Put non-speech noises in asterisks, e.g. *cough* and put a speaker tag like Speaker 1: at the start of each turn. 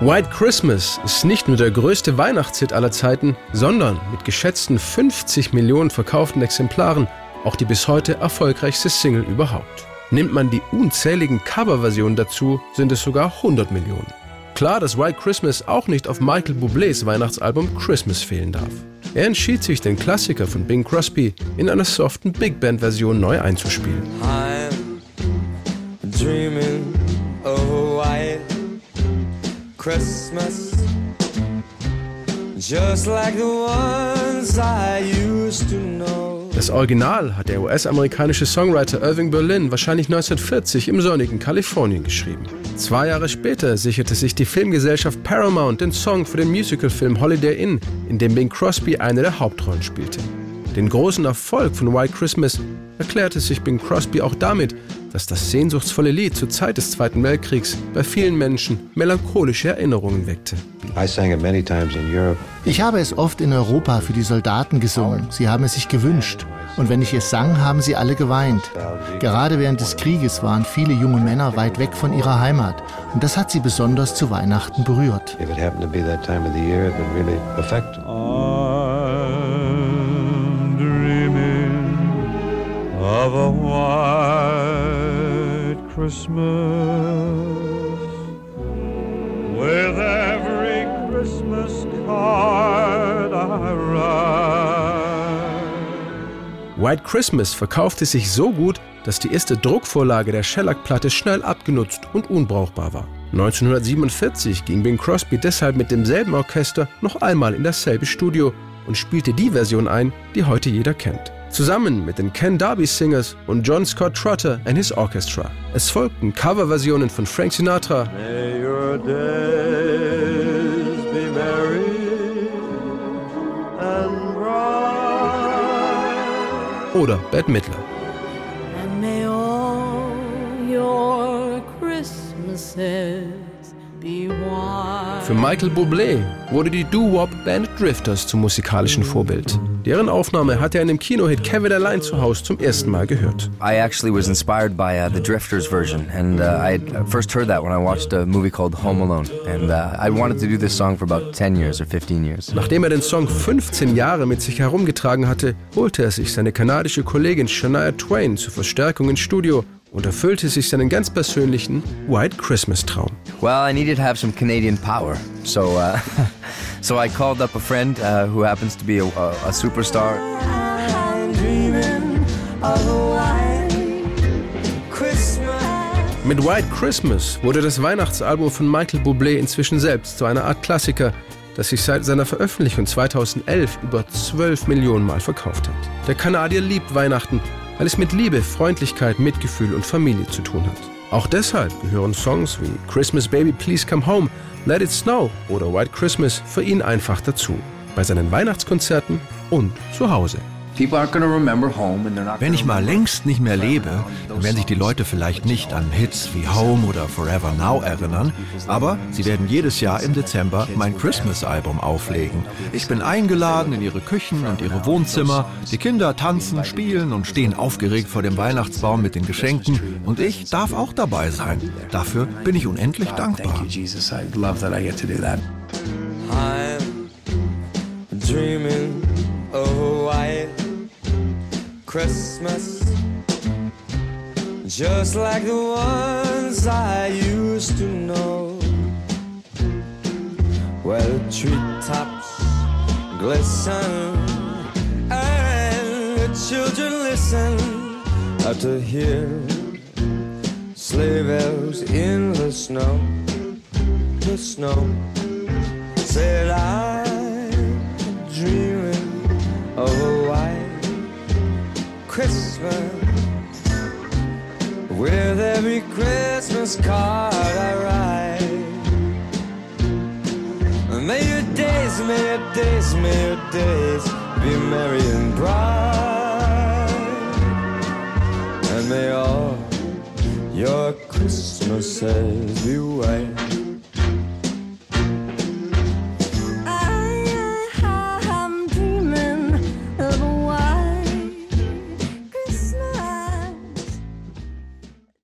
Speaker 1: White Christmas ist nicht nur der größte Weihnachtshit aller Zeiten, sondern mit geschätzten 50 Millionen verkauften Exemplaren auch die bis heute erfolgreichste Single überhaupt. Nimmt man die unzähligen Coverversionen dazu, sind es sogar 100 Millionen. Klar, dass White Christmas auch nicht auf Michael Bublés Weihnachtsalbum Christmas fehlen darf. Er entschied sich, den Klassiker von Bing Crosby in einer soften Big Band-Version neu einzuspielen. I'm dreaming Christmas Just like the ones I used to know. Das Original hat der US-amerikanische Songwriter Irving Berlin wahrscheinlich 1940 im sonnigen Kalifornien geschrieben. Zwei Jahre später sicherte sich die Filmgesellschaft Paramount den Song für den Musicalfilm Holiday Inn, in dem Bing Crosby eine der Hauptrollen spielte. Den großen Erfolg von White Christmas erklärte sich Bing Crosby auch damit, dass das sehnsuchtsvolle Lied zur Zeit des Zweiten Weltkriegs bei vielen Menschen melancholische Erinnerungen weckte.
Speaker 2: Ich habe es oft in Europa für die Soldaten gesungen. Sie haben es sich gewünscht. Und wenn ich es sang, haben sie alle geweint. Gerade während des Krieges waren viele junge Männer weit weg von ihrer Heimat. Und das hat sie besonders zu Weihnachten berührt. of a white Christmas with every Christmas card I
Speaker 1: write. White Christmas verkaufte sich so gut, dass die erste Druckvorlage der Shellac-Platte schnell abgenutzt und unbrauchbar war. 1947 ging Bing Crosby deshalb mit demselben Orchester noch einmal in dasselbe Studio und spielte die Version ein, die heute jeder kennt zusammen mit den Ken Darby Singers und John Scott Trotter and His Orchestra. Es folgten Coverversionen von Frank Sinatra oder Bette Midler. Für Michael Bublé wurde die Doo-Wop-Band Drifters zum musikalischen Vorbild. Deren Aufnahme hat er in dem Kinohit Kevin Allein zu Hause zum ersten Mal gehört.
Speaker 3: I actually was inspired by uh, the Drifters version and uh, I first heard that when I watched a movie called Home Alone and uh, I wanted to do this song for about 10 years or 15 years.
Speaker 1: Nachdem er den Song 15 Jahre mit sich herumgetragen hatte, holte er sich seine kanadische Kollegin Shania Twain zur Verstärkung ins Studio und erfüllte sich seinen ganz persönlichen White Christmas Traum.
Speaker 3: Well, I needed to have some Canadian power, so uh, *laughs* so I called up a friend uh, who happens to be a, a, a superstar.
Speaker 1: Mit White Christmas wurde das Weihnachtsalbum von Michael Bublé inzwischen selbst zu einer Art Klassiker, das sich seit seiner Veröffentlichung 2011 über 12 Millionen Mal verkauft hat. Der Kanadier liebt Weihnachten weil es mit Liebe, Freundlichkeit, Mitgefühl und Familie zu tun hat. Auch deshalb gehören Songs wie Christmas Baby Please Come Home, Let It Snow oder White Christmas für ihn einfach dazu. Bei seinen Weihnachtskonzerten und zu Hause.
Speaker 4: Wenn ich mal längst nicht mehr lebe, dann werden sich die Leute vielleicht nicht an Hits wie Home oder Forever Now erinnern, aber sie werden jedes Jahr im Dezember mein Christmas-Album auflegen. Ich bin eingeladen in ihre Küchen und ihre Wohnzimmer. Die Kinder tanzen, spielen und stehen aufgeregt vor dem Weihnachtsbaum mit den Geschenken und ich darf auch dabei sein. Dafür bin ich unendlich dankbar. I'm dreaming of a Christmas. Just like the ones I used to know. Where the treetops glisten And the children listen To hear sleigh bells in the snow. The snow. Said I'm card I write. May your days, may your days, may your days Be merry and bright. And may all your Christmases be